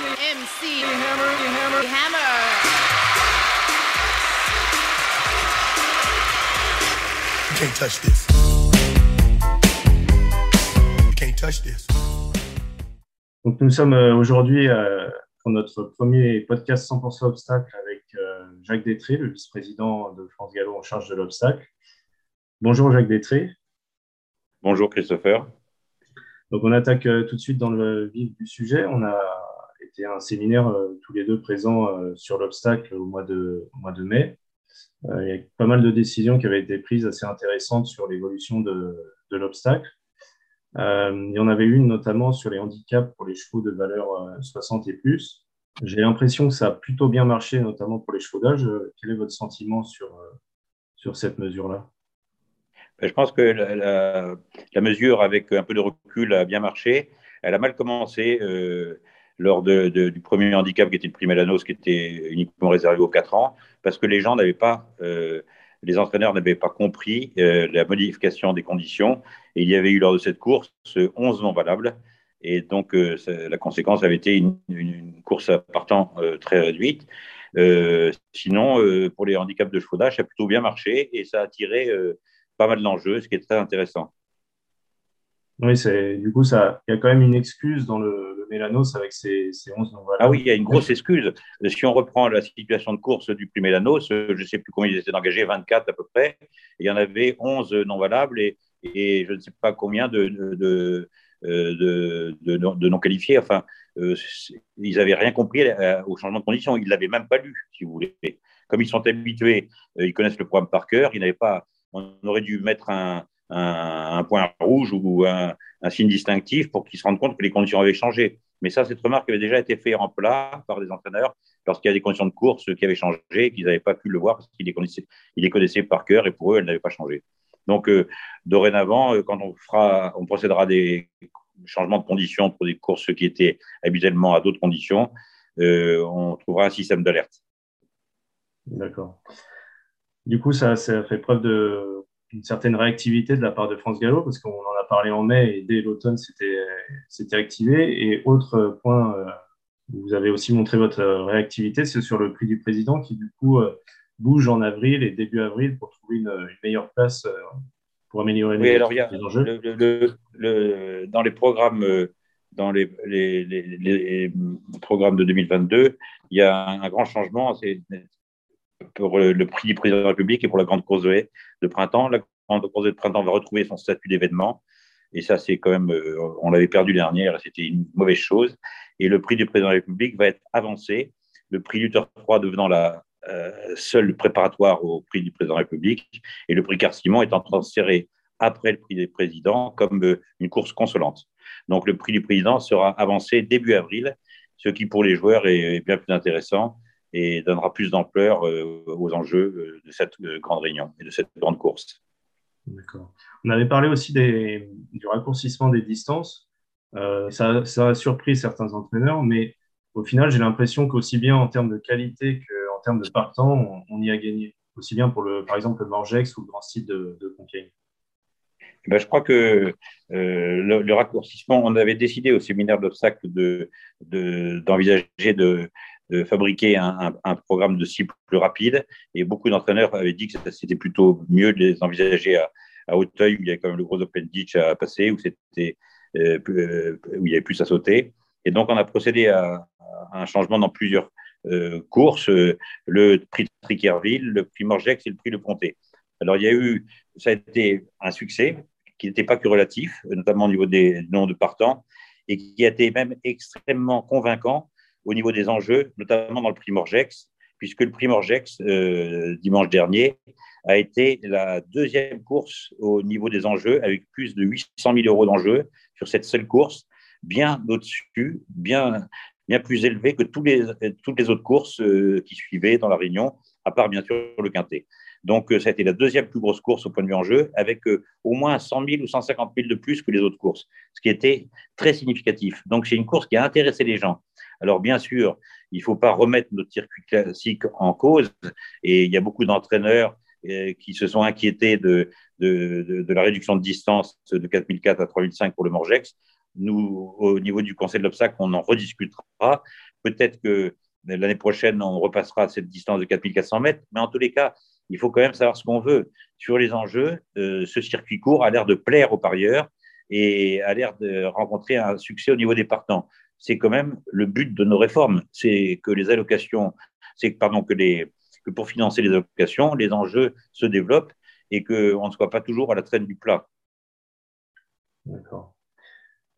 MC Hammer, Hammer, Hammer. You can't touch this. You can't touch this. Donc, nous sommes euh, aujourd'hui euh, pour notre premier podcast 100% obstacle avec euh, Jacques Détré, le vice-président de France Gallo en charge de l'obstacle. Bonjour Jacques Détré. Bonjour Christopher. Donc, on attaque tout de suite dans le vif du sujet. On a été un séminaire euh, tous les deux présents euh, sur l'obstacle au mois de, mai. Euh, il y a pas mal de décisions qui avaient été prises assez intéressantes sur l'évolution de, l'obstacle. Il y en avait une notamment sur les handicaps pour les chevaux de valeur euh, 60 et plus. J'ai l'impression que ça a plutôt bien marché, notamment pour les chevaux d'âge. Quel est votre sentiment sur, sur cette mesure-là? Ben, Je pense que la, mesure, avec un peu de recul, a bien marché. Elle a mal commencé lors de- du premier handicap qui était le prix Mélanos, qui était uniquement réservé aux 4 ans, parce que les gens n'avaient pas, euh, les entraîneurs n'avaient pas compris euh, la modification des conditions. Et il y avait eu lors de cette course 11 non valables. Et donc, euh, la conséquence avait été une, une- course à partant très réduite. Sinon, pour les handicaps de chevaux d'âge, ça a plutôt bien marché et ça a attiré pas mal d'enjeux, ce qui est très intéressant. Oui, du coup, il y a quand même une excuse dans le Mélanos avec ces 11 non. Ah oui, il y a une grosse excuse. Si on reprend la situation de course du prix Mélanos, euh, je ne sais plus combien ils étaient engagés, 24 à peu près. Il y en avait 11 non valables et, et je ne sais pas combien de, de, de, euh, non- qualifiés. Enfin, euh, ils n'avaient rien compris au changement de conditions. Ils ne l'avaient même pas lu, si vous voulez. Comme ils sont habitués, ils connaissent le programme par cœur, ils pas. On aurait dû mettre un, un, point rouge ou un, signe distinctif pour qu'ils se rendent compte que les conditions avaient changé. Mais ça, cette remarque avait déjà été faite en plat par des entraîneurs lorsqu'il y a des conditions de course qui avaient changé et qu'ils n'avaient pas pu le voir parce qu'ils les connaissaient, ils les connaissaient par cœur et pour eux, elles n'avaient pas changé. Donc, euh, dorénavant, euh, quand on fera, on procédera à des changements de conditions pour des courses qui étaient habituellement à d'autres conditions, euh, on trouvera un système d'alerte. D'accord. Du coup, ça, ça fait preuve de, d'une certaine réactivité de la part de France Gallo, parce qu'on en a parlé en mai et dès l'automne, c'était, activé. Et autre point, euh, où vous avez aussi montré votre euh, réactivité, c'est sur le prix du président qui, du coup, euh, bouge en avril et début avril pour trouver une, une meilleure place euh, pour améliorer Oui, les, alors il y a les enjeux. le, le- le- le- dans les programmes, euh, dans les, les- les- les programmes de 2022, il y a un, un grand changement. C'est pour le, prix du président de la République et pour la grande course de printemps. La grande course de printemps va retrouver son statut d'événement. Et ça, c'est quand même, euh, on l'avait perdu l'année dernière, c'était une mauvaise chose. Et le prix du président de la République va être avancé. Le prix Luther 3 devenant la euh, seule préparatoire au prix du président de la République et le prix Car-Simon étant transféré après le prix des présidents comme euh, une course consolante. Donc le prix du président sera avancé début avril, ce qui pour les joueurs est bien plus intéressant et donnera plus d'ampleur euh, aux enjeux euh, de cette euh, grande réunion et de cette grande course. D'accord. On avait parlé aussi des, du raccourcissement des distances. Euh, ça, ça a surpris certains entraîneurs, mais au final, j'ai l'impression qu'aussi bien en termes de qualité qu'en termes de partant, on, on y a gagné. Aussi bien pour, le, par exemple, le Morgex ou le Grand Style de, de Compiègne. Eh ben, je crois que euh, le, le raccourcissement, on avait décidé au séminaire d'obstacles de, d'envisager de, fabriquer un, programme de cible plus rapide. Et beaucoup d'entraîneurs avaient dit que c'était plutôt mieux de les envisager à, à Hauteuil, où il y a quand même le gros open ditch à passer, où, c'était, euh, où il y avait plus à sauter. Et donc, on a procédé à, un changement dans plusieurs euh, courses, euh, le prix de Trickerville, le prix Morgex et le prix de Ponté. Alors, il y a eu, ça a été un succès qui n'était pas que relatif, notamment au niveau des noms de partants, et qui a été même extrêmement convaincant au niveau des enjeux, notamment dans le prix Morgex, puisque le prix Morgex, euh, dimanche dernier, a été la deuxième course au niveau des enjeux, avec plus de 800 000 euros d'enjeux sur cette seule course, bien au-dessus, bien, bien plus élevé que toutes les autres courses euh, qui suivaient dans la Réunion, à part bien sûr le Quintet. Donc, ça a été la deuxième plus grosse course au point de vue enjeu, avec euh, au moins 100 000 ou 150 000 de plus que les autres courses, ce qui était très significatif. Donc, c'est une course qui a intéressé les gens. Alors, bien sûr, il ne faut pas remettre notre circuit classique en cause, et il y a beaucoup d'entraîneurs euh, qui se sont inquiétés de, la réduction de distance de 4004 à 3005 pour le Morgex. Nous, au niveau du Conseil de l'obstacle, on en rediscutera Peut-être que l'année prochaine, on repassera à cette distance de 4400 mètres, mais en tous les cas, il faut quand même savoir ce qu'on veut. Sur les enjeux, euh, ce circuit court a l'air de plaire aux parieurs et a l'air de rencontrer un succès au niveau des partants. C'est quand même le but de nos réformes, c'est que les allocations, c'est pardon que les que pour financer les allocations, les enjeux se développent et qu'on ne soit pas toujours à la traîne du plat. D'accord.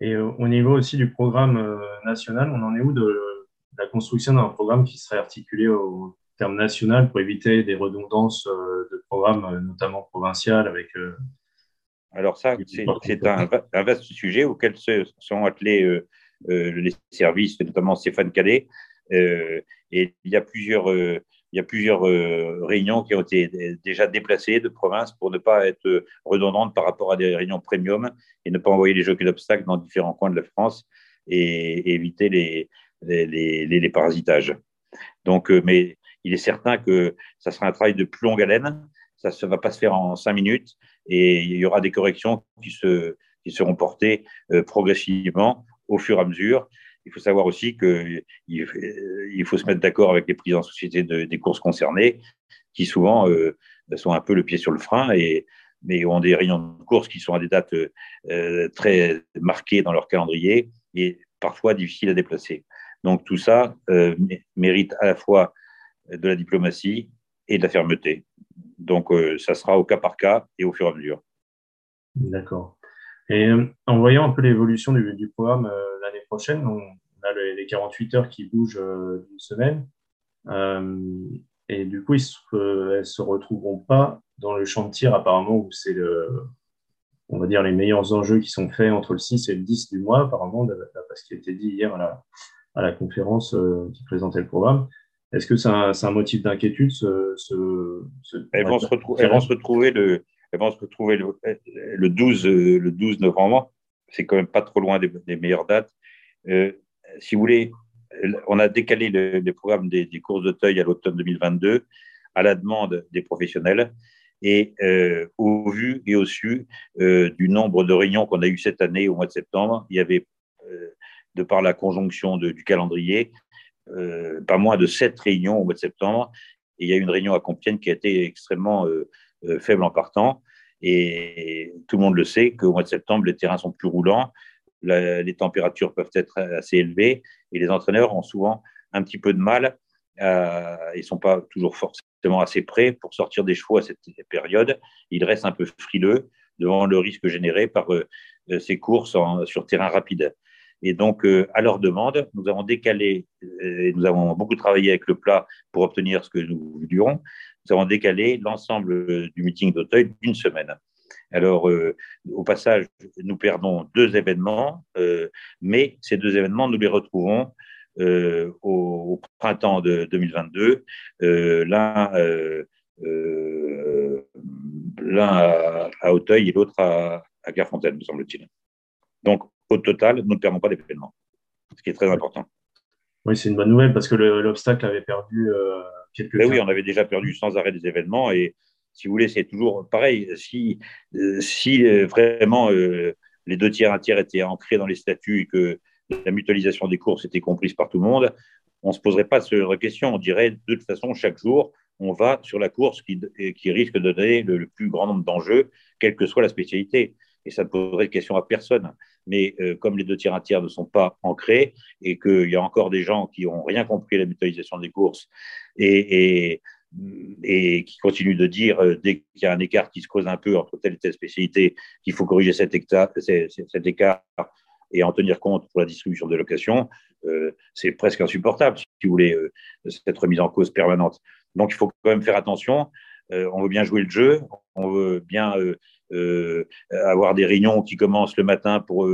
Et euh, au niveau aussi du programme euh, national, on en est où de la construction d'un programme qui serait articulé au terme national pour éviter des redondances euh, de programmes, notamment provinciales avec. Alors ça, c'est un, vaste sujet auquel se sont attelés les services, notamment Stéphane Cadet. et il y a plusieurs il y a plusieurs euh, réunions qui ont été déjà déplacées de province pour ne pas être redondantes par rapport à des réunions premium et ne pas envoyer les jockeys d'obstacles dans différents coins de la France et, éviter les, les, les, parasitages. Donc, euh, mais il est certain que ça sera un travail de plus longue haleine. Ça ne va pas se faire en cinq minutes et il y aura des corrections qui, se, qui seront portées euh, progressivement au fur et à mesure il faut savoir aussi qu'il il faut se mettre d'accord avec les présidents en société des courses concernées, qui souvent euh, sont un peu le pied sur le frein et mais ont des réunions de courses qui sont à des dates euh, très marquées dans leur calendrier et parfois difficiles à déplacer. Donc tout ça euh, mérite à la fois de la diplomatie et de la fermeté. Donc ça sera au cas par cas et au fur et à mesure. D'accord. Et en voyant un peu l'évolution du, programme l'année prochaine, on, a les, 48 heures qui bougent euh, d'une semaine. Euh, et du coup, elles ne se retrouveront pas dans le champ de tir, apparemment, où c'est le, on va dire, les meilleurs enjeux qui sont faits entre le 6 et le 10 du mois, apparemment, d'après ce qui a été dit hier à la, à la conférence euh, qui présentait le programme. Est-ce que c'est un, un, motif d'inquiétude ce, elles, vont se retrouver, elles, vont se retrouver le, elles vont se retrouver le, le, 12, le 12 novembre. C'est quand même pas trop loin des, des meilleures dates. Euh, si vous voulez, on a décalé le, programme des, courses d'Auteuil à l'automne 2022 à la demande des professionnels et euh, au vu et au su euh, du nombre de réunions qu'on a eu cette année au mois de septembre, il y avait, de par la conjonction du calendrier, pas moins de sept réunions au mois de septembre. Et il y a eu une réunion à Compiègne qui a été extrêmement faible en partant. Et tout le monde le sait qu'au mois de septembre, les terrains sont plus roulants les températures peuvent être assez élevées et les entraîneurs ont souvent un petit peu de mal. Euh, ils ne sont pas toujours forcément assez prêts pour sortir des chevaux à cette période. Ils restent un peu frileux devant le risque généré par euh, ces courses sur terrain rapide. Et donc, euh, à leur demande, nous avons décalé, et nous avons beaucoup travaillé avec le plat pour obtenir ce que nous voulions, nous avons décalé l'ensemble du meeting d'Auteuil d'une semaine. Alors, euh, au passage, nous perdons deux événements, euh, mais ces deux événements, nous les retrouvons euh, au, printemps de 2022. l'un l'un à, Auteuil et l'autre à, à Clairefontaine, me semble-t-il. Donc, au total, nous ne perdons pas d'événements, ce qui est très important. Oui, c'est une bonne nouvelle parce que l'obstacle avait perdu Mais oui, on avait déjà perdu sans arrêt des événements et si vous voulez, c'est toujours pareil. Si, euh, si euh, vraiment euh, les deux tiers, un tiers étaient ancrés dans les statuts et que la mutualisation des courses était comprise par tout le monde, on ne se poserait pas ce question. On dirait de toute façon, chaque jour, on va sur la course qui, qui risque de donner le, plus grand nombre d'enjeux, quelle que soit la spécialité. Et ça ne poserait de question à personne. Mais comme les deux tiers, un tiers ne sont pas ancrés et qu'il y a encore des gens qui n'ont rien compris à la mutualisation des courses et, qui continue de dire, euh, dès qu'il y a un écart qui se creuse un peu entre telle et telle spécialité, qu'il faut corriger cet, écart et en tenir compte pour la distribution des locations, euh, c'est presque insupportable, si vous voulez, euh, cette remise en cause permanente. Donc il faut quand même faire attention. on veut bien jouer le jeu, on veut bien avoir des réunions qui commencent le matin pour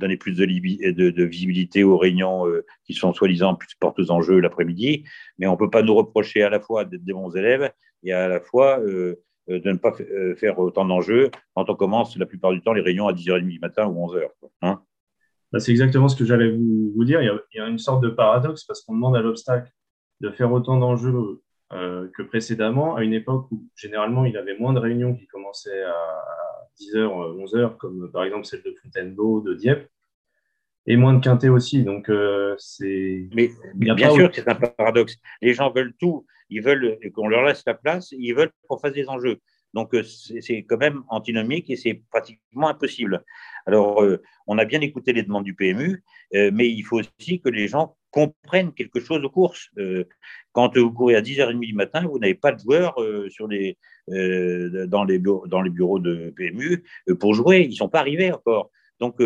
donner plus de, visibilité aux réunions euh, qui sont soi-disant plus porteuses en jeu l'après-midi, mais on ne peut pas nous reprocher à la fois d'être des bons élèves et à la fois euh, euh, de ne pas faire autant d'enjeux quand on commence la plupart du temps les réunions à 10h30 du matin ou 11h. Hein bah, C'est exactement ce que j'allais vous, dire. Il y, a, une sorte de paradoxe parce qu'on demande à l'obstacle de faire autant d'enjeux que précédemment, à une époque où généralement il avait moins de réunions qui commençaient à, 10h, 11h, comme par exemple celle de Fontainebleau, de Dieppe. et moins de quintet aussi. Donc, c'est. Mais bien sûr c'est un paradoxe. Les gens veulent tout. Ils veulent qu'on leur laisse la place. Ils veulent qu'on fasse des enjeux. Donc, c'est quand même antinomique et c'est pratiquement impossible. Alors, on a bien écouté les demandes du PMU, mais il faut aussi que les gens comprennent quelque chose aux courses. quand vous courez à 10h30 du matin, vous n'avez pas de joueurs les bureaux, dans les bureaux de PMU pour jouer. Ils ne sont pas arrivés encore. Donc,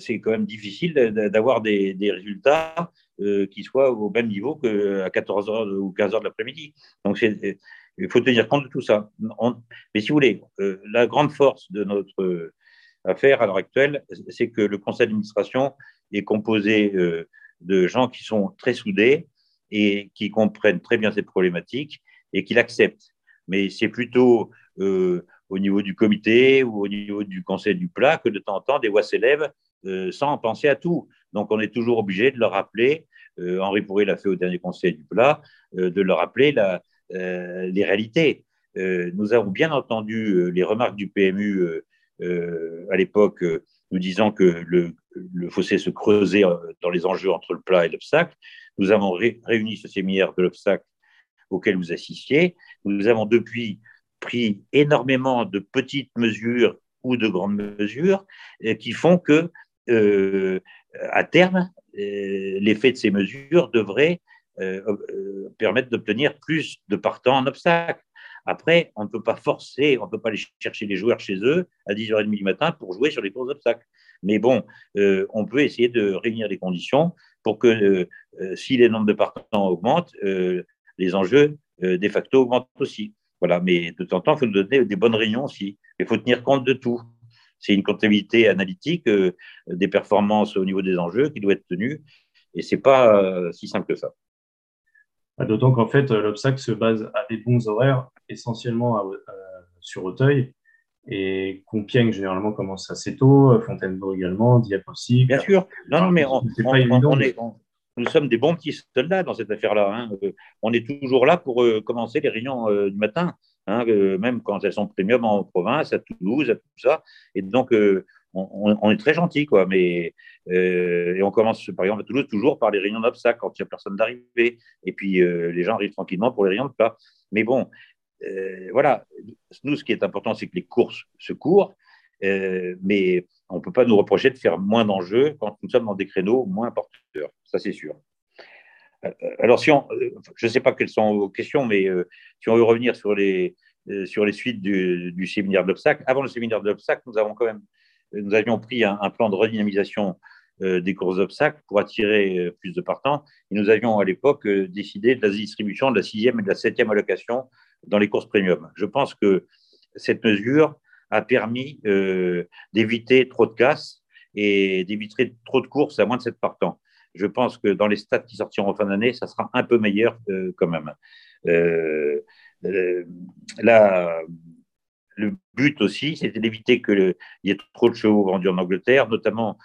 c'est quand même difficile d'avoir des, résultats qui soient au même niveau qu'à 14h ou 15h de l'après-midi. Donc, il faut tenir compte de tout ça. mais si vous voulez, la grande force de notre affaire à l'heure actuelle, c'est que le conseil d'administration est composé de gens qui sont très soudés et qui comprennent très bien cette problématique et qui l'acceptent. Mais c'est plutôt euh, au niveau du comité ou au niveau du conseil du plat que de temps en temps des voix s'élèvent euh, sans penser à tout. Donc on est toujours obligé de leur rappeler, euh, Henri Pourret l'a fait au dernier conseil du plat, de leur rappeler les réalités. nous avons bien entendu les remarques du PMU à l'époque nous disant que le, le fossé se creusait euh, dans les enjeux entre le plat et l'obstacle. Nous avons réuni ce séminaire de l'obstacle auquel vous assistiez. Nous avons depuis pris énormément de petites mesures ou de grandes mesures euh, qui font que, euh, à terme, l'effet de ces mesures devrait permettre d'obtenir plus de partants en obstacle. Après, on ne peut pas forcer, on ne peut pas aller chercher les joueurs chez eux à 10h30 du matin pour jouer sur les courses d'obstacles. Mais bon, euh, on peut essayer de réunir les conditions pour que euh, euh, si les nombres de partants augmentent, les enjeux de facto augmentent aussi. Voilà, mais de temps en temps, il faut nous donner des bonnes réunions aussi. Il faut tenir compte de tout. C'est une comptabilité analytique des performances au niveau des enjeux qui doit être tenue, et c'est pas si simple que ça. Bah, d'autant qu'en fait, l'obstacle se base à des bons horaires, essentiellement sur Auteuil, et Compiègne, généralement, commence assez tôt, Fontainebleau également, Dieppe aussi. Bien sûr. Non, non, mais on, est, nous sommes des bons petits soldats dans cette affaire-là. Hein. Euh, on est toujours là pour euh, commencer les réunions euh, du matin, hein, même quand elles sont premium en province, à Toulouse, à tout ça. Et donc, on, est très gentil, quoi. Mais et on commence, par exemple, à Toulouse, toujours par les réunions d'obstacles quand il n'y a personne d'arriver. Et puis, les gens arrivent tranquillement pour les réunions de plat. Mais bon, euh, voilà, nous, ce qui est important, c'est que les courses se courent, euh, mais on ne peut pas nous reprocher de faire moins d'enjeux quand nous sommes dans des créneaux moins porteurs. Ça, c'est sûr. Euh, alors, si on, je ne sais pas quelles sont vos questions, mais si on veut revenir sur les, sur les suites du, séminaire d'obstacles, avant le séminaire d'obstacles, nous quand même, nous avions pris un, plan de redynamisation des courses d'obstacles pour attirer plus de partants. Et nous avions à l'époque décidé de la distribution de la sixième et de la septième allocation dans les courses premium. Je pense que cette mesure a permis euh, d'éviter trop de casse et d'éviter trop de courses à moins de 7 partants. Je pense que dans les stats qui sortiront en fin d'année, ça sera un peu meilleur euh, quand même. Euh, là, le but aussi, c'était d'éviter qu'il y ait trop de chevaux vendus en Angleterre, notamment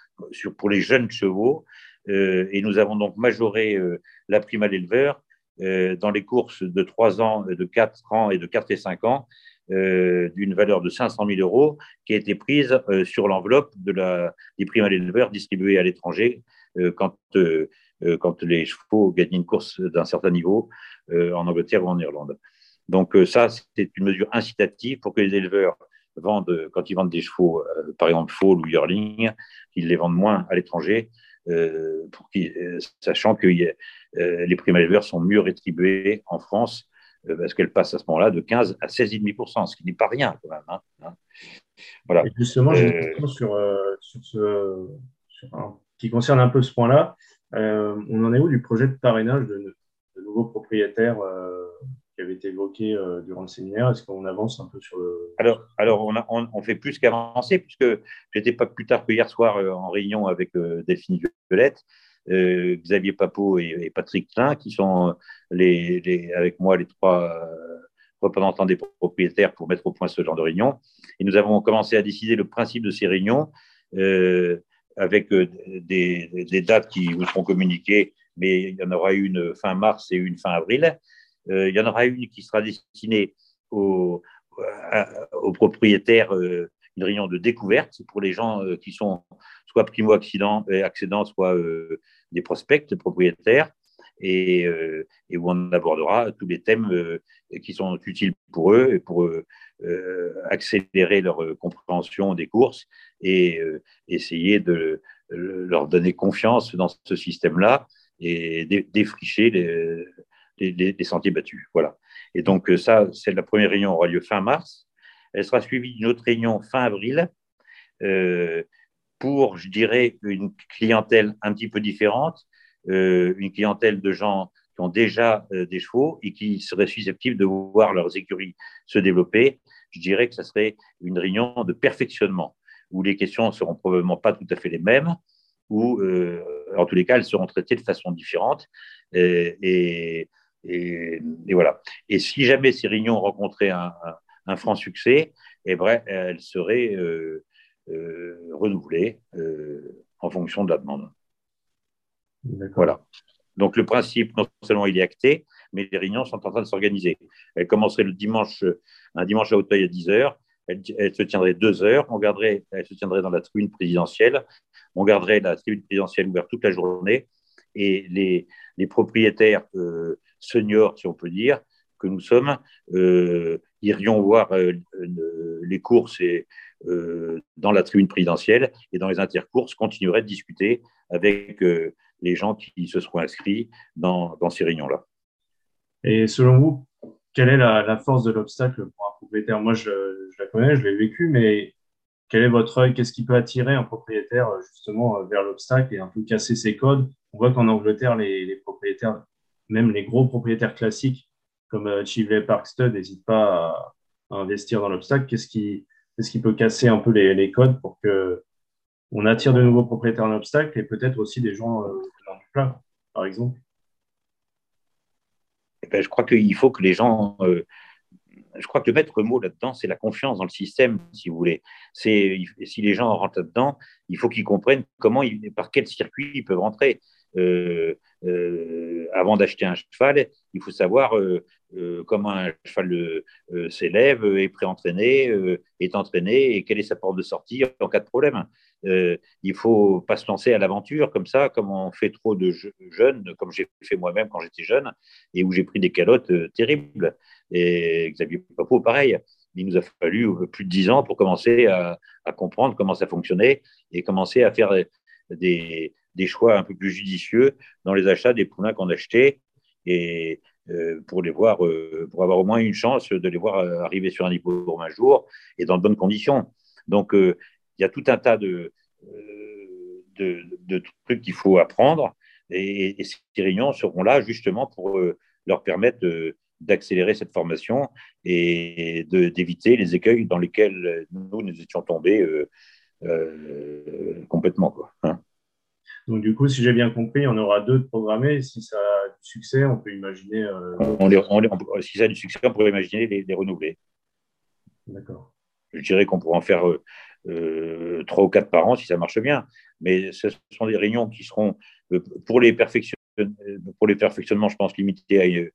pour les jeunes chevaux. et nous avons donc majoré la prime à l'éleveur dans les courses de 3 ans, de 4 ans et de 4 et 5 ans euh, d'une valeur de 500 000 euros qui a été prise euh, sur l'enveloppe de la, des primes à l'éleveur distribuées à l'étranger quand, quand les chevaux gagnent une course d'un certain niveau en Angleterre ou en Irlande. Donc ça, c'est une mesure incitative pour que les éleveurs vendent, quand ils vendent des chevaux, par exemple Fall ou Yearling, qu'ils les vendent moins à l'étranger, pour sachant que euh, les primes éleveurs sont mieux rétribuées en France euh, parce qu'elles passent à ce moment-là de 15 à 16,5%, ce qui n'est pas rien quand même. Hein, hein. Voilà. Et justement, j'ai une euh, question sur, sur ce, qui concerne un peu ce point-là. on en est où du projet de parrainage de, nouveaux propriétaires qui avait été évoqué durant le séminaire Est-ce qu'on avance un peu sur le. Alors, alors on, fait plus qu'avancer, puisque j'étais pas plus tard que hier soir en réunion avec Delphine Violette. Euh, Xavier Papot et, Patrick Klein, qui sont les, avec moi les trois euh, représentants des propriétaires pour mettre au point ce genre de réunion. Et nous avons commencé à décider le principe de ces réunions euh, avec des, dates qui vous seront communiquées, mais il y en aura une fin mars et une fin avril. Il y en aura une qui sera destinée aux, aux propriétaires une réunion de découverte. Pour les gens qui sont soit primo-accédants, soit des prospects, propriétaires, et, où on abordera tous les thèmes qui sont utiles pour eux et pour accélérer leur compréhension des courses et essayer de leur donner confiance dans ce système-là et défricher les, les, sentiers battus. Voilà. Et donc, ça, c'est la première réunion aura lieu fin mars. Elle sera suivie d'une autre réunion fin avril euh, pour, je dirais, une clientèle un petit peu différente, euh, une clientèle de gens qui ont déjà euh, des chevaux et qui seraient susceptibles de voir leurs écuries se développer. Je dirais que ça serait une réunion de perfectionnement où les questions ne seront probablement pas tout à fait les mêmes, ou en tous les cas, elles seront traitées de façon différente. Et, voilà. Et si jamais ces réunions rencontraient un, un franc succès, et vrai, elle serait euh, euh, renouvelée euh, en fonction de la demande. Voilà. Donc le principe, non seulement il est acté, mais les réunions sont en train de s'organiser. Elle commencerait le dimanche, un dimanche à Hauteuil à 10h. Elle, se tiendrait deux heures. On garderait, elle se tiendrait dans la tribune présidentielle. On garderait la tribune présidentielle ouverte toute la journée. Et les, les propriétaires seniors, si on peut dire, que nous sommes, euh, irions voir euh, les courses et, euh, dans la tribune présidentielle et dans les intercourses continueraient de discuter avec les gens qui se seront inscrits dans, ces réunions-là. Et selon vous, quelle est la, force de l'obstacle pour un propriétaire? Moi, je, la connais, je l'ai vécu, mais quel est votre œil? Qu'est-ce qui peut attirer un propriétaire justement vers l'obstacle et un peu casser ses codes? On voit qu'en Angleterre, les, propriétaires, même les gros propriétaires classiques, comme euh, Chivley Parkstud n'hésite pas à, investir dans l'obstacle. Qu'est-ce qui, peut casser un peu les, codes pour que on attire de nouveaux propriétaires en obstacle et peut-être aussi des gens euh, dans du plat, par exemple? Eh ben, Je crois qu'il faut que les gens. Euh, je crois que le maître mot là-dedans, c'est la confiance dans le système, si vous voulez. Si les gens rentrent là-dedans, il faut qu'ils comprennent comment, par quel circuit ils peuvent rentrer. Avant d'acheter un cheval, il faut savoir euh, comment un cheval euh, s'élève, est préentraîné, euh, est entraîné et quelle est sa porte de sortie en cas de problème. il ne faut pas se lancer à l'aventure comme ça, comme on fait trop de jeunes, comme j'ai fait moi-même quand j'étais jeune, et où j'ai pris des calottes terribles. Et Xavier Papo, pareil. Il nous a fallu plus de dix ans pour commencer à, comprendre comment ça fonctionnait et commencer à faire des, des, choix un peu plus judicieux dans les achats des poulains qu'on achetait. Et, euh, pour les voir, euh, pour avoir au moins une chance de les voir euh, arriver sur un hippodrome un jour et dans de bonnes conditions. Donc, il y a tout un tas de, de, trucs qu'il faut apprendre et, ces réunions seront là justement pour leur permettre d'accélérer cette formation et d'éviter les écueils dans lesquels nous, nous étions tombés complètement. Quoi, hein. Donc, du coup, si j'ai bien compris, on aura deux de programmés. Si ça a du succès, on peut imaginer. Euh, si ça a du succès, on pourrait imaginer les, renouveler. D'accord. Je dirais qu'on pourrait en faire euh, euh, trois ou quatre par an si ça marche bien. Mais ce sont des réunions qui seront, pour, les pour les perfectionnements, je pense, limités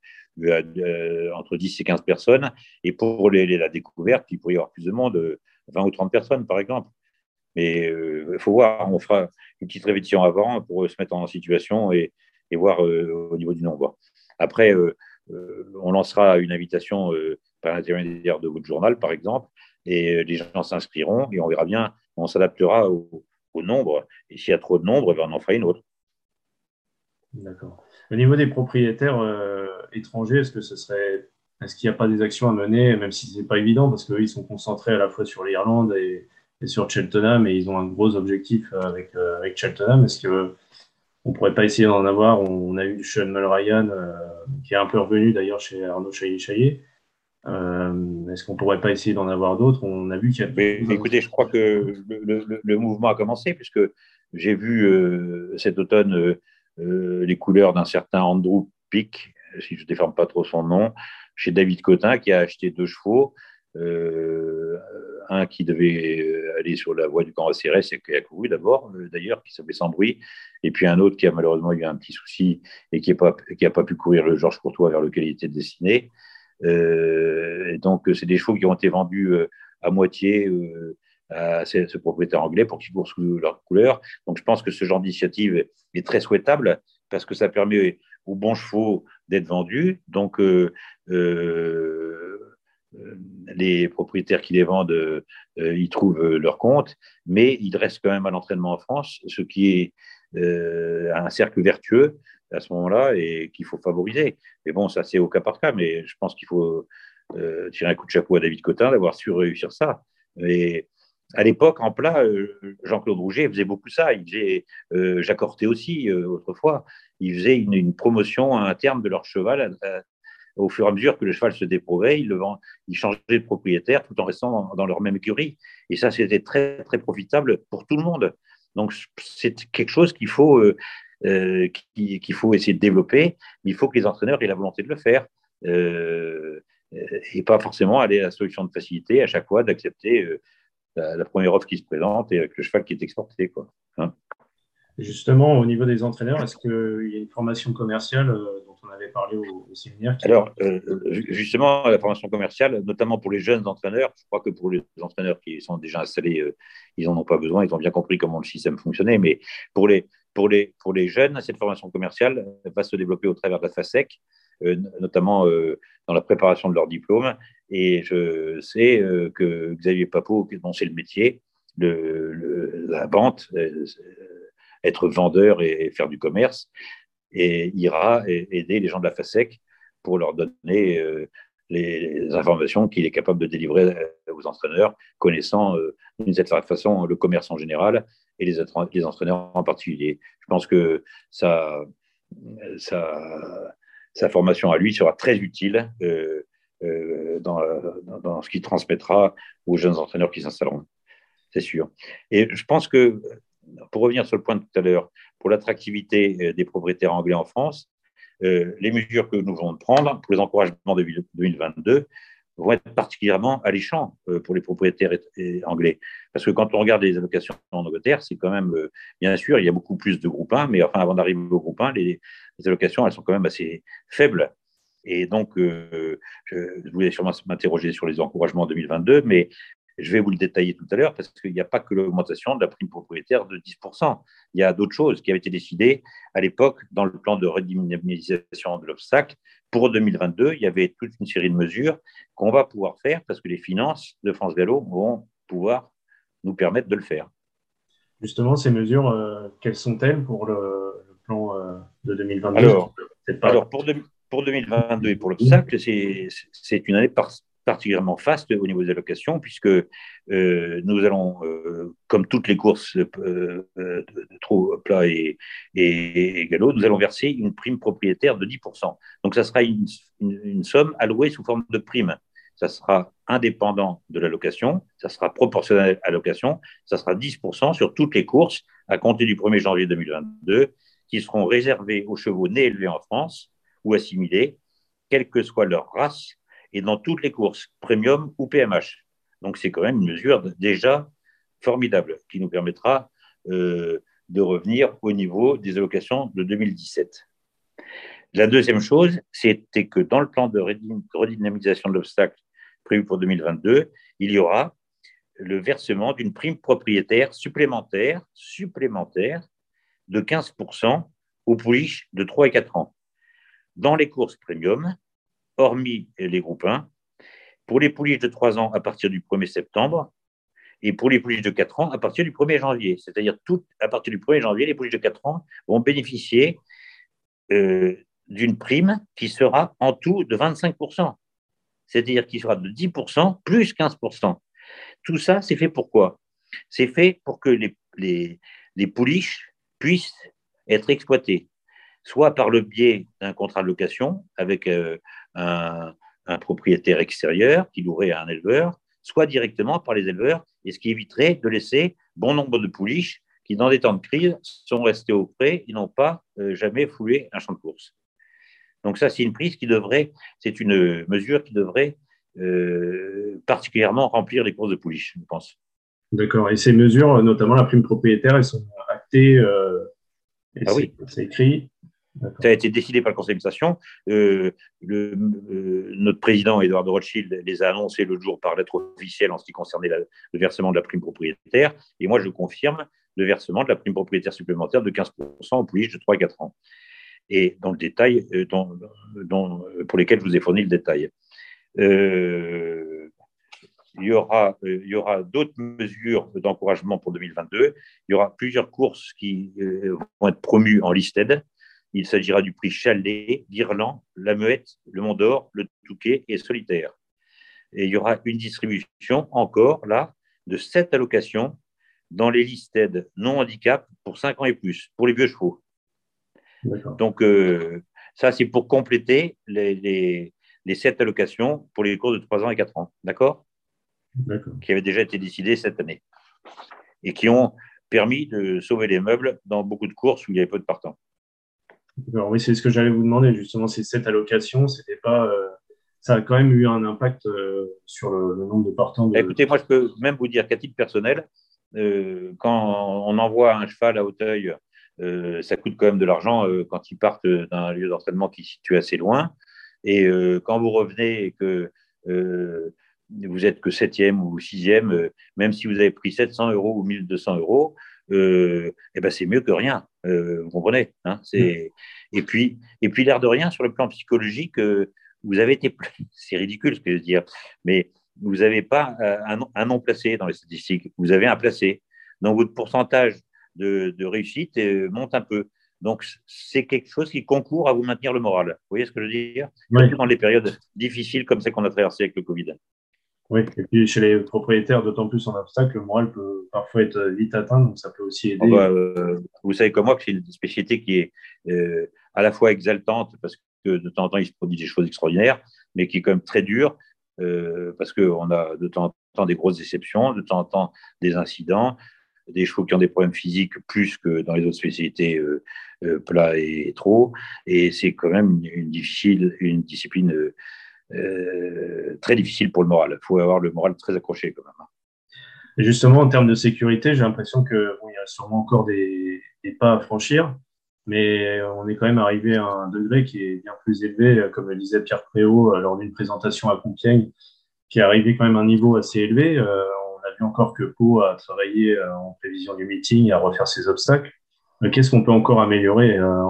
à, entre 10 et 15 personnes. Et pour la découverte, il pourrait y avoir plus de monde, 20 ou 30 personnes, par exemple. Mais il faut voir, on fera une petite révision avant pour se mettre en situation et, voir euh, au niveau du nombre. Après, euh, euh, on lancera une invitation par l'intermédiaire de votre journal, par exemple, et les gens s'inscriront et on verra bien, on s'adaptera au, nombre. Et s'il y a trop de nombre, ben, on en fera une autre. D'accord. Au niveau des propriétaires étrangers, est-ce que ce serait, est-ce qu'il n'y a pas des actions à mener, même si ce n'est pas évident, parce qu'eux, ils sont concentrés à la fois sur l'Irlande et, sur Cheltenham et ils ont un gros objectif euh, avec, euh, avec Cheltenham. Est-ce que on pourrait pas essayer d'en avoir On a eu Sean Mulryan euh, qui est un peu revenu d'ailleurs chez Arnaud Chaillet-Chaillet. Est-ce qu'on pourrait pas essayer d'en avoir d'autres? On a vu qu'il y a. écoutez, je crois que le, mouvement a commencé puisque j'ai vu cet automne les couleurs d'un certain Andrew Pick, si je ne déforme pas trop son nom, chez David Cotin qui a acheté deux chevaux un qui devait euh, aller sur la voie du camp ACRS et qui a couru d'abord, euh, d'ailleurs, qui s'appelait Sans bruit, et puis un autre qui a malheureusement eu un petit souci et qui n'a pas, pu courir le Georges Courtois vers lequel il était destiné. Euh, donc, c'est des chevaux qui ont été vendus à moitié à ce, propriétaire anglais pour qu'il court sous leur couleur. Donc, je pense que ce genre d'initiative est très souhaitable parce que ça permet aux bons chevaux d'être vendus. Donc, euh, euh, les propriétaires qui les vendent euh, y trouvent leur compte, mais il reste quand même à l'entraînement en France, ce qui est un cercle vertueux à ce moment-là et qu'il faut favoriser. Mais bon, ça c'est au cas par cas, mais je pense qu'il faut tirer un coup de chapeau à David Cotin d'avoir su réussir ça. Et à l'époque, en plat, euh, Jean-Claude Rouget faisait beaucoup ça. Il faisait, euh, aussi, euh, autrefois, il faisait une, promotion à un terme de leur cheval. Au fur et à mesure que le cheval se déprouvait, ils, le ils changeaient de propriétaire tout en restant dans, leur même écurie. Et ça, c'était très, très profitable pour tout le monde. Donc, c'est quelque chose qu'il faut, qu'il faut essayer de développer. Il faut que les entraîneurs aient la volonté de le faire. et pas forcément aller à la solution de facilité à chaque fois d'accepter la, première offre qui se présente et avec le cheval qui est exporté. Quoi. Hein. Justement, au niveau des entraîneurs, est-ce qu'il y a une formation commerciale euh, on avait parlé au, séminaire Alors, euh, justement, la formation commerciale, notamment pour les jeunes entraîneurs, je crois que pour les entraîneurs qui sont déjà installés, euh, ils n'en ont pas besoin, ils ont bien compris comment le système fonctionnait, mais pour les, pour les, pour les jeunes, cette formation commerciale va se développer au travers de la FASEC, notamment dans la préparation de leur diplôme. Et je sais euh, que Xavier Papot, dont c'est le métier, le, la vente, euh, être vendeur et faire du commerce, et ira aider les gens de la FASEC pour leur donner euh, les, informations qu'il est capable de délivrer aux entraîneurs, connaissant d'une certaine façon le commerce en général et les, entraîneurs en particulier. Je pense que sa formation à lui sera très utile euh, dans, dans, ce qu'il transmettra aux jeunes entraîneurs qui s'installeront. C'est sûr. Et je pense que, pour revenir sur le point de tout à l'heure, pour l'attractivité euh, des propriétaires anglais en France, euh, les mesures que nous venons de prendre pour les encouragements de 2022 vont être particulièrement alléchants pour les propriétaires anglais. Parce que quand on regarde les allocations en Angleterre, c'est quand même, bien sûr, il y a beaucoup plus de groupes 1, mais enfin, avant d'arriver au groupe 1, les, allocations, elles sont quand même assez faibles et donc, euh, je, voulais sûrement m'interroger sur les encouragements en 2022, mais je vais vous le détailler tout à l'heure parce qu'il n'y a pas que l'augmentation de la prime propriétaire de 10%. Il y a d'autres choses qui avaient été décidées à l'époque dans le plan de redynamisation de l'obstacle. Pour 2022, il y avait toute une série de mesures qu'on va pouvoir faire parce que les finances de France Gallo vont pouvoir nous permettre de le faire. Justement, ces mesures, euh, quelles sont-elles pour le, plan euh, de 2022 Alors, alors pour, pour 2022 et pour l'obstacle, c'est une année particulièrement faste au niveau des allocations, puisque euh, nous allons, euh, comme toutes les courses euh, de, trop plat et, galop, nous allons verser une prime propriétaire de 10%. Donc, ça sera une, somme allouée sous forme de prime. Ça sera indépendant de l'allocation, ça sera proportionnel à l'allocation, ça sera 10% sur toutes les courses à compter du 1er janvier 2022 qui seront réservées aux chevaux nés élevés en France ou assimilés, quelle que soit leur race, et dans toutes les courses, premium ou PMH. Donc c'est quand même une mesure déjà formidable qui nous permettra euh, de revenir au niveau des allocations de 2017. La deuxième chose, c'était que dans le plan de redynamisation de l'obstacle prévu pour 2022, il y aura le versement d'une prime propriétaire supplémentaire, supplémentaire de 15% aux pouliches de 3 et 4 ans dans les courses premium, hormis les groupes 1, pour les pouliches de 3 ans à partir du 1er septembre et pour les pouliches de 4 ans à partir du 1er janvier. C'est-à-dire à partir du 1er janvier, les pouliches de 4 ans vont bénéficier euh, d'une prime qui sera en tout de 25%. C'est-à-dire qui sera de 10% plus 15%. Tout ça, c'est fait pourquoi C'est fait pour que les, pouliches puissent être exploitées soit par le biais d'un contrat de location avec euh, un, propriétaire extérieur qui louerait à un éleveur, soit directement par les éleveurs, et ce qui éviterait de laisser bon nombre de pouliches qui, dans des temps de crise, sont restés au près et n'ont pas euh, jamais foulé un champ de course. Donc ça, c'est une prise qui devrait, c'est une mesure qui devrait euh, particulièrement remplir les courses de pouliches, je pense. D'accord. Et ces mesures, notamment la prime propriétaire, elles sont actées. ah oui. C'est écrit Ça a été décidé par le conseil d'administration. Euh, notre président, Edouard Rothschild, les a annoncés le jour par lettre officielle en ce qui concernait le versement de la prime propriétaire. Et moi, je confirme le versement de la prime propriétaire supplémentaire de 15% aux pouliches de 3 et 4 ans. Et dans le détail, pour lesquels je vous ai fourni le détail. Euh, il y aura, euh, d'autres mesures d'encouragement pour 2022. Il y aura plusieurs courses qui euh, vont être promues en listed. Il s'agira du prix Chalet, l'Irlande, la Muette, le Mont d'Or, le Touquet et Solitaire. Et il y aura une distribution encore là de sept allocations dans les listed non handicap pour 5 ans et plus, pour les vieux chevaux. Donc, ça, c'est pour compléter les, les, les sept allocations pour les courses de 3 ans et 4 ans. D'accord Qui avaient déjà été décidées cette année. Et qui ont permis de sauver les meubles dans beaucoup de courses où il y avait peu de partants. Oui, c'est ce que j'allais vous demander, justement, ces sept allocations, c'était pas. Euh, ça a quand même eu un impact euh, sur le, nombre de partants. Écoutez, moi, je peux même vous dire qu'à titre personnel, euh, quand on envoie un cheval à Hauteuil, ça coûte quand même de l'argent quand ils partent d'un lieu d'entraînement qui se situe assez loin. Et quand vous revenez et que vous êtes que septième ou sixième, même si vous avez pris 700 euros ou 1200 euros, eh ben c'est mieux que rien. Vous comprenez hein c'est... Et puis, et puis l'air de rien, sur le plan psychologique, vous avez été. C'est ridicule ce que je veux dire, mais vous n'avez pas un, un, non placé dans les statistiques. Vous avez un placé. Donc votre pourcentage de, de réussite monte un peu. Donc, c'est quelque chose qui concourt à vous maintenir le moral. Vous voyez ce que je veux dire Dans les périodes difficiles comme celles qu'on a traversées avec le Covid. Et puis chez les propriétaires, d'autant plus en obstacle, le moral peut parfois être vite atteint, donc ça peut aussi aider. Oh bah, euh, vous savez comme moi que c'est une spécialité qui est euh, à la fois exaltante, parce que de temps en temps, il se produit des choses extraordinaires, mais qui est quand même très dure, euh, parce qu'on a de temps en temps des grosses déceptions, de temps en temps des incidents, des chevaux qui ont des problèmes physiques plus que dans les autres spécialités euh, euh, plat et, trop. Et c'est quand même une, difficile, une discipline euh, très difficile pour le moral. Il faut avoir le moral très accroché quand même. Et justement, en termes de sécurité, j'ai l'impression qu'il y a sûrement encore des, pas à franchir, mais on est quand même arrivé à un degré qui est bien plus élevé, comme le disait Pierre Préau lors d'une présentation à Compiègne, qui est arrivé quand même à un niveau assez élevé on a vu encore que Pau a travaillé euh, en prévision du meeting à refaire ses obstacles. Qu'est-ce qu'on peut encore améliorer euh,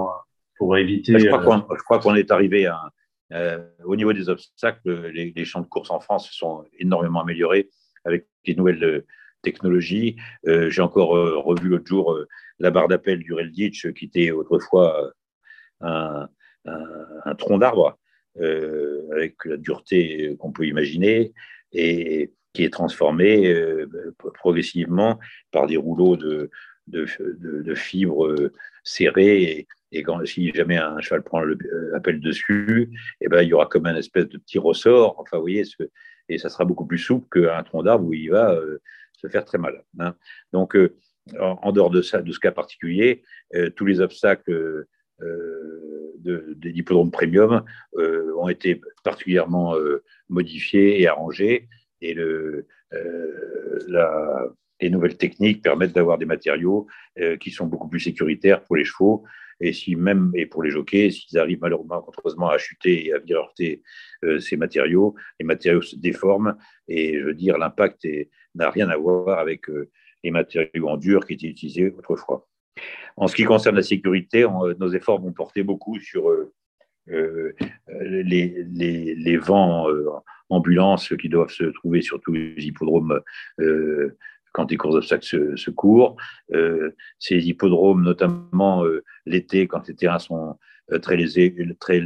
pour éviter bah, Je crois qu'on est arrivé à, euh, au niveau des obstacles, les, champs de course en France sont énormément améliorés avec des nouvelles technologies. J'ai encore revu l'autre jour la barre d'appel du Relditch, qui était autrefois un, tronc d'arbre avec la dureté qu'on peut imaginer. Et qui est transformé euh, progressivement par des rouleaux de, de, fibres euh, serrées. Et, si jamais un cheval prend l'appel euh, dessus, et eh ben, il y aura comme un espèce de petit ressort. Enfin, vous voyez, et ça sera beaucoup plus souple qu'un tronc d'arbre où il va se faire très mal. Hein. Donc, en, dehors de ce cas particulier, tous les obstacles de, des hippodromes premium ont été particulièrement modifiés et arrangés et euh, les nouvelles techniques permettent d'avoir des matériaux euh, qui sont beaucoup plus sécuritaires pour les chevaux. Et si même et pour les jockeys, s'ils arrivent malheureusement à chuter et à heurter euh, ces matériaux, les matériaux se déforment et je veux dire l'impact n'a rien à voir avec les matériaux en dur qui étaient utilisés autrefois. En ce qui concerne la sécurité, nos efforts vont porter beaucoup sur les, les, vents ambulances qui doivent se trouver sur tous les hippodromes euh, quand les courses d'obstacles se, courent. Euh, ces hippodromes, notamment euh, l'été, quand les terrains sont très, lésés, très,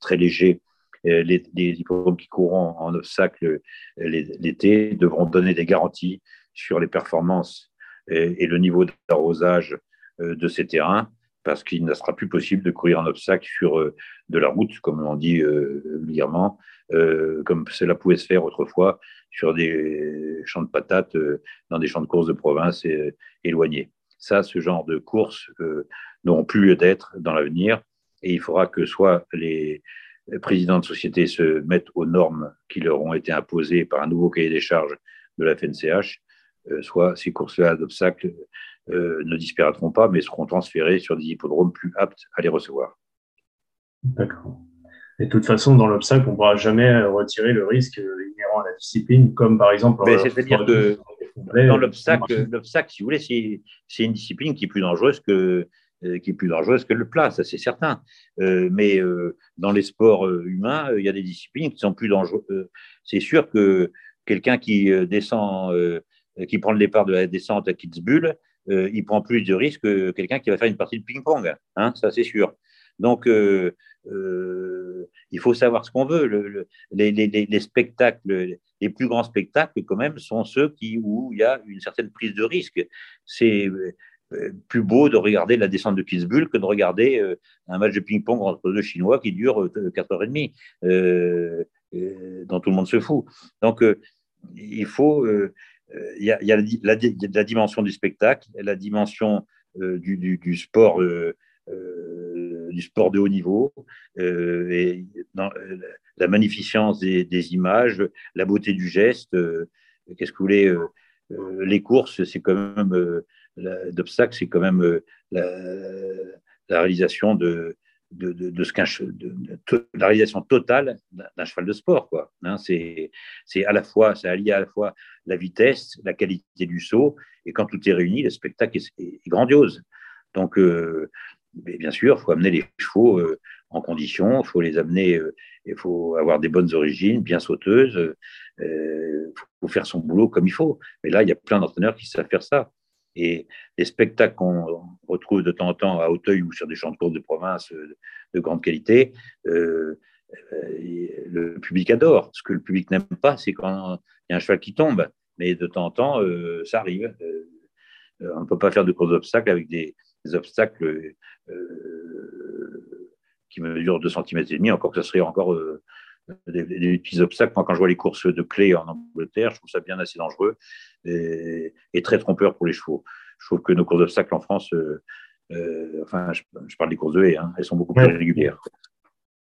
très légers, les, hippodromes qui courront en obstacle l'été devront donner des garanties sur les performances et, le niveau d'arrosage de ces terrains parce qu'il ne sera plus possible de courir en obstacle sur de la route, comme on dit vulgairement, euh, comme cela pouvait se faire autrefois sur des champs de patates, euh, dans des champs de course de province euh, éloignés. Ça, ce genre de courses n'auront plus lieu d'être dans l'avenir et il faudra que soit les présidents de société se mettent aux normes qui leur ont été imposées par un nouveau cahier des charges de la FNCH, soit ces courses-là d'obstacles ne disparaîtront pas, mais seront transférés sur des hippodromes plus aptes à les recevoir. D'accord. Et de toute façon, dans l'obstacle, on ne pourra jamais retirer le risque inhérent à la discipline, comme par exemple. C'est-à-dire que dans l'obstacle, l'obstacle, si vous voulez, c'est une discipline qui est plus dangereuse que, euh, qui est plus dangereuse que le plat, ça c'est certain. Euh, mais euh, dans les sports humains, il y a des disciplines qui sont plus dangereuses. c'est sûr que quelqu'un qui descend, qui prend le départ de la descente à Kitzbühel, il prend plus de risques que quelqu'un qui va faire une partie de ping-pong, hein, ça c'est sûr. Donc, il faut savoir ce qu'on veut. les, les, les, spectacles, les plus grands spectacles, quand même, sont ceux qui, où il y a une certaine prise de risque. C'est euh, plus beau de regarder la descente de Kitzbühel que de regarder euh, un match de ping-pong entre deux Chinois qui dure 4h30, euh, dont tout le monde se fout. Donc, il faut. Il y, a, la, dimension du spectacle, la dimension du, sport. du sport de haut niveau, la magnificence des, images, la beauté du geste. Qu'est-ce que vous voulez Les courses, c'est quand même d'obstacle, c'est quand même euh, la, réalisation de, de, ce la réalisation totale d'un cheval de sport. Quoi. Hein, c'est, à la fois, ça allie à la fois la vitesse, la qualité du saut, et quand tout est réuni, le spectacle est, grandiose. Donc, euh, bien sûr, il faut amener les chevaux euh, en condition, il faut les amener, il faut avoir des bonnes origines, bien sauteuses, il faut faire son boulot comme il faut. Mais là, il y a plein d'entraîneurs qui savent faire ça. Et les spectacles qu'on retrouve de temps en temps à Hauteuil ou sur des champs de course de province euh, de grande qualité, euh, euh, le public adore. Ce que le public n'aime pas, c'est quand il y a un cheval qui tombe. Mais de temps en temps, ça arrive. on ne peut pas faire de course d'obstacles avec des, obstacles qui mesurent 2 cm encore que ça serait encore des, petits obstacles. quand je vois les courses de clés en Angleterre, je trouve ça bien assez dangereux et, très trompeur pour les chevaux. Je trouve que nos courses d'obstacles en France, euh, euh, enfin, je, parle des courses de haies, hein, elles sont beaucoup plus régulières.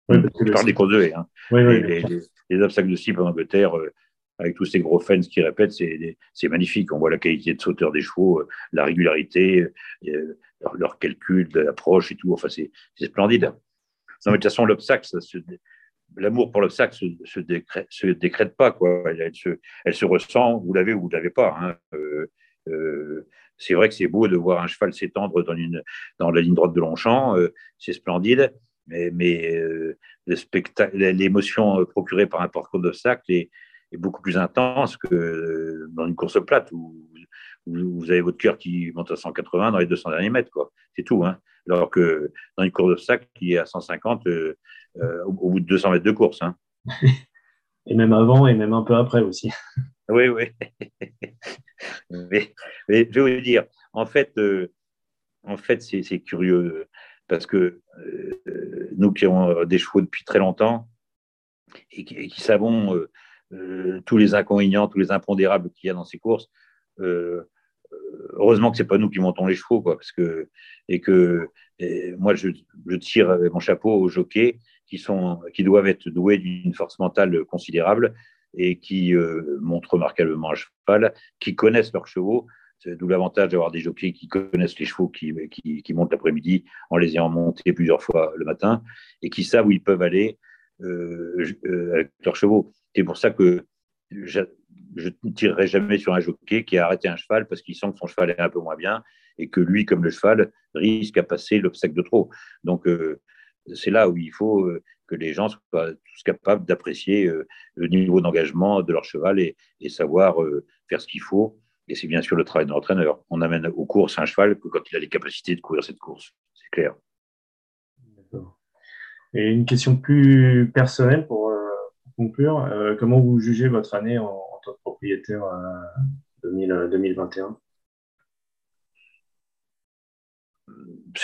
je parle des courses de haies. Hein. les, obstacles de cible en Angleterre, euh, avec tous ces gros fans qui répètent, c'est magnifique. On voit la qualité de sauteur des chevaux, la régularité, leur, leur, calcul l'approche et tout. Enfin, c'est splendide. Non, mais de toute façon, l'obstacle, ça se, l'amour pour l'obstacle se, se, décrète, pas. Quoi. Elle, se, ressent, vous l'avez ou vous ne l'avez pas. Hein. Euh, euh, c'est vrai que c'est beau de voir un cheval s'étendre dans, la ligne droite de Longchamp, euh, c'est splendide, mais, mais l'émotion procurée par un parcours d'obstacle est, est, beaucoup plus intense que dans une course plate où, vous avez votre cœur qui monte à 180 dans les 200 derniers mètres. C'est tout. Hein. Alors que dans une course d'obstacle qui est à 150, euh, au, bout de 200 mètres de course. Hein. et même avant et même un peu après aussi. Oui, oui. mais, je vais vous dire, en fait, euh, en fait c'est curieux parce que euh, nous qui avons des chevaux depuis très longtemps et qui, savons tous les inconvénients, tous les impondérables qu'il y a dans ces courses, heureusement que c'est pas nous qui montons les chevaux, quoi, parce que et que moi je, je, tire mon chapeau aux jockeys qui, sont, qui doivent être doués d'une force mentale considérable et qui euh, montrent remarquablement un cheval, qui connaissent leurs chevaux. D'où l'avantage d'avoir des jockeys qui connaissent les chevaux qui, qui, montent l'après-midi en les ayant montés plusieurs fois le matin et qui savent où ils peuvent aller euh, euh, avec leurs chevaux. C'est pour ça que je ne tirerai jamais sur un jockey qui a arrêté un cheval parce qu'il sent que son cheval est un peu moins bien et que lui, comme le cheval, risque à passer l'obstacle de trop. Donc, c'est là où il faut euh, que les gens soient tous capables d'apprécier euh, le niveau d'engagement de leur cheval et, savoir euh, faire ce qu'il faut. Et c'est bien sûr le travail de l'entraîneur. On amène aux courses un cheval que quand il a les capacités de courir cette course. C'est clair. Et une question plus personnelle pour, conclure. comment vous jugez votre année en, tant que propriétaire 2021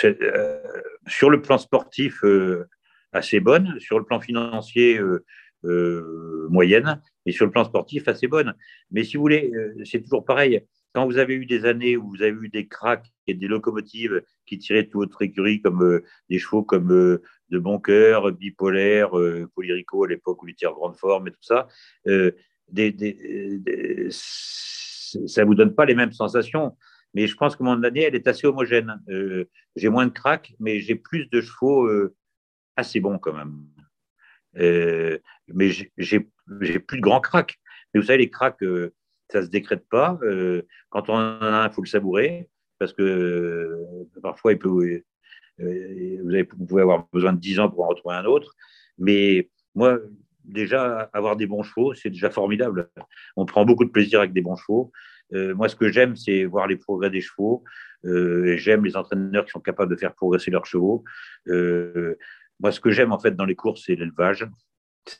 euh, sur le plan sportif, euh, assez bonne, sur le plan financier, euh, moyenne, et sur le plan sportif, assez bonne. Mais si vous voulez, c'est toujours pareil. Quand vous avez eu des années où vous avez eu des cracks et des locomotives qui tiraient toute votre écurie, comme des chevaux comme de Boncoeur, Bipolaire, Polyrico à l'époque où il en grande forme et tout ça, ça ne vous donne pas les mêmes sensations. Mais je pense que mon année, elle est assez homogène. Euh, j'ai moins de crack, mais j'ai plus de chevaux euh, assez bons quand même. Euh, mais j'ai plus de grands cracks. Mais vous savez, les cracks, ça ne se décrète pas. quand on en a un, il faut le savourer, parce que parfois, il peut, vous, vous pouvez avoir besoin de 10 ans pour en retrouver un autre. Mais moi, déjà, avoir des bons chevaux, c'est déjà formidable. On prend beaucoup de plaisir avec des bons chevaux. Euh, moi, ce que j'aime, c'est voir les progrès des chevaux. Euh, j'aime les entraîneurs qui sont capables de faire progresser leurs chevaux. Euh, moi, ce que j'aime, en fait, dans les courses, c'est l'élevage.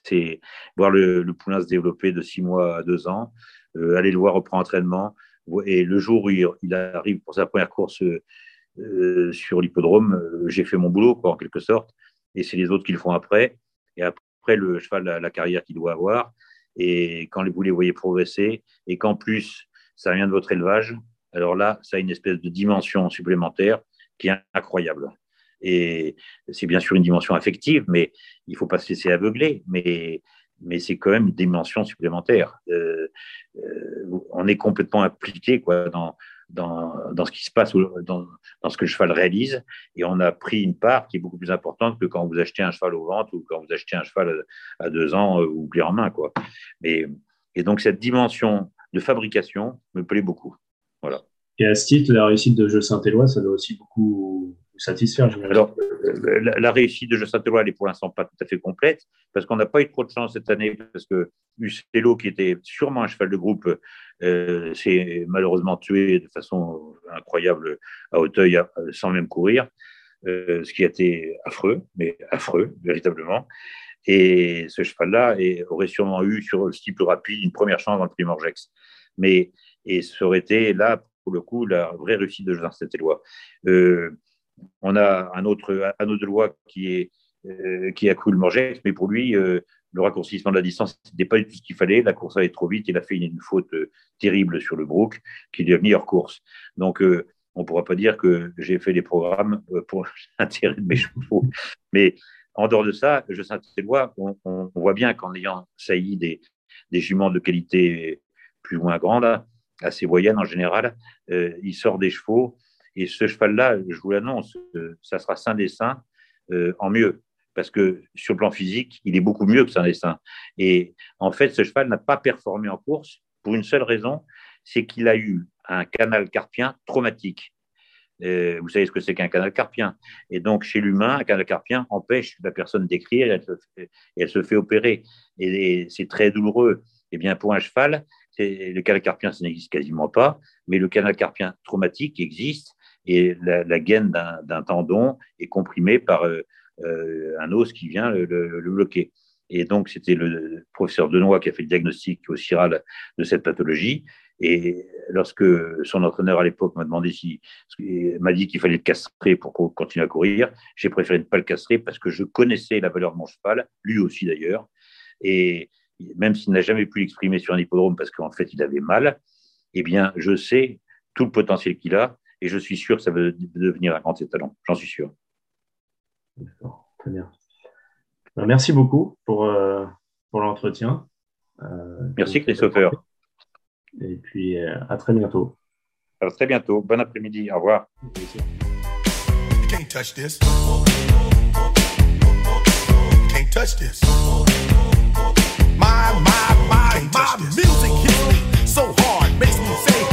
C'est voir le, poulain se développer de six mois à deux ans, aller le voir au entraînement. Et le jour où il, arrive pour sa première course sur l'hippodrome, j'ai fait mon boulot, quoi, en quelque sorte. Et c'est les autres qui le font après. Et après, le cheval, la, la carrière qu'il doit avoir. Et quand vous les voyez progresser, et qu'en plus, ça vient de votre élevage, alors là, ça a une espèce de dimension supplémentaire qui est incroyable. Et c'est bien sûr une dimension affective, mais il ne faut pas se laisser aveugler. Mais, mais c'est quand même une dimension supplémentaire. Euh, euh, on est complètement impliqué quoi, dans, dans, dans, ce qui se passe, dans, dans, ce que le cheval réalise, et on a pris une part qui est beaucoup plus importante que quand vous achetez un cheval au ventre ou quand vous achetez un cheval à, deux ans euh, ou clé en main. Quoi. Mais, et donc cette dimension de fabrication me plaît beaucoup. Voilà. Et à ce titre, la réussite de Jeux Saint-Éloi, ça doit aussi beaucoup vous satisfaire. Alors, euh, la, réussite de Jeux Saint-Éloi, elle est pour l'instant pas tout à fait complète, parce qu'on n'a pas eu trop de chance cette année, parce que Uccello, qui était sûrement un cheval de groupe, euh, s'est malheureusement tué de façon incroyable à Hauteuil sans même courir, euh, ce qui a été affreux, mais affreux, véritablement. Et ce cheval-là aurait sûrement eu sur le style rapide une première chance dans le prix Morgex. Mais et ça aurait été là, pour le coup, la vraie réussite de Joseph Saint-Éloi. Euh, on a un autre anneau de loi qui, est, euh, qui a cru le Morgex, mais pour lui, euh, le raccourcissement de la distance n'était pas du tout ce qu'il fallait. La course allait trop vite. Il a fait une, faute terrible sur le Brook qui a mis hors course. Donc, on ne pourra pas dire que j'ai fait des programmes pour l'intérêt de mes chevaux. Mais en dehors de ça, je on, voit bien qu'en ayant sailli des, des, juments de qualité plus ou moins grande, assez moyenne en général, euh, il sort des chevaux. Et ce cheval-là, je vous l'annonce, euh, ça sera Saint Dessin euh, en mieux. Parce que sur le plan physique, il est beaucoup mieux que Saint Dessin. Et en fait, ce cheval n'a pas performé en course pour une seule raison, c'est qu'il a eu un canal carpien traumatique. Vous savez ce que c'est qu'un canal carpien. Et donc, chez l'humain, un canal carpien empêche la personne d'écrire et elle, se fait opérer. Et, c'est très douloureux. Et eh bien, pour un cheval, le canal carpien, ça n'existe quasiment pas, mais le canal carpien traumatique existe et la, gaine d'un tendon est comprimée par euh, euh, un os qui vient le, le bloquer. Et donc, c'était le professeur Denoy qui a fait le diagnostic au CIRAL de cette pathologie. Et lorsque son entraîneur à l'époque m'a demandé si, m'a dit qu'il fallait le castrer pour continuer à courir, j'ai préféré ne pas le castrer parce que je connaissais la valeur de mon cheval, lui aussi d'ailleurs. Et même s'il n'a jamais pu l'exprimer sur un hippodrome parce qu'en fait il avait mal, eh bien je sais tout le potentiel qu'il a et je suis sûr que ça va devenir un grand talent. J'en suis sûr. D'accord, très bien. Merci beaucoup pour, euh, pour l'entretien. Euh, merci Christopher. Et puis, euh, à très bientôt. Alors, très bientôt. Bon après-midi. Au revoir. Music me so hard, me.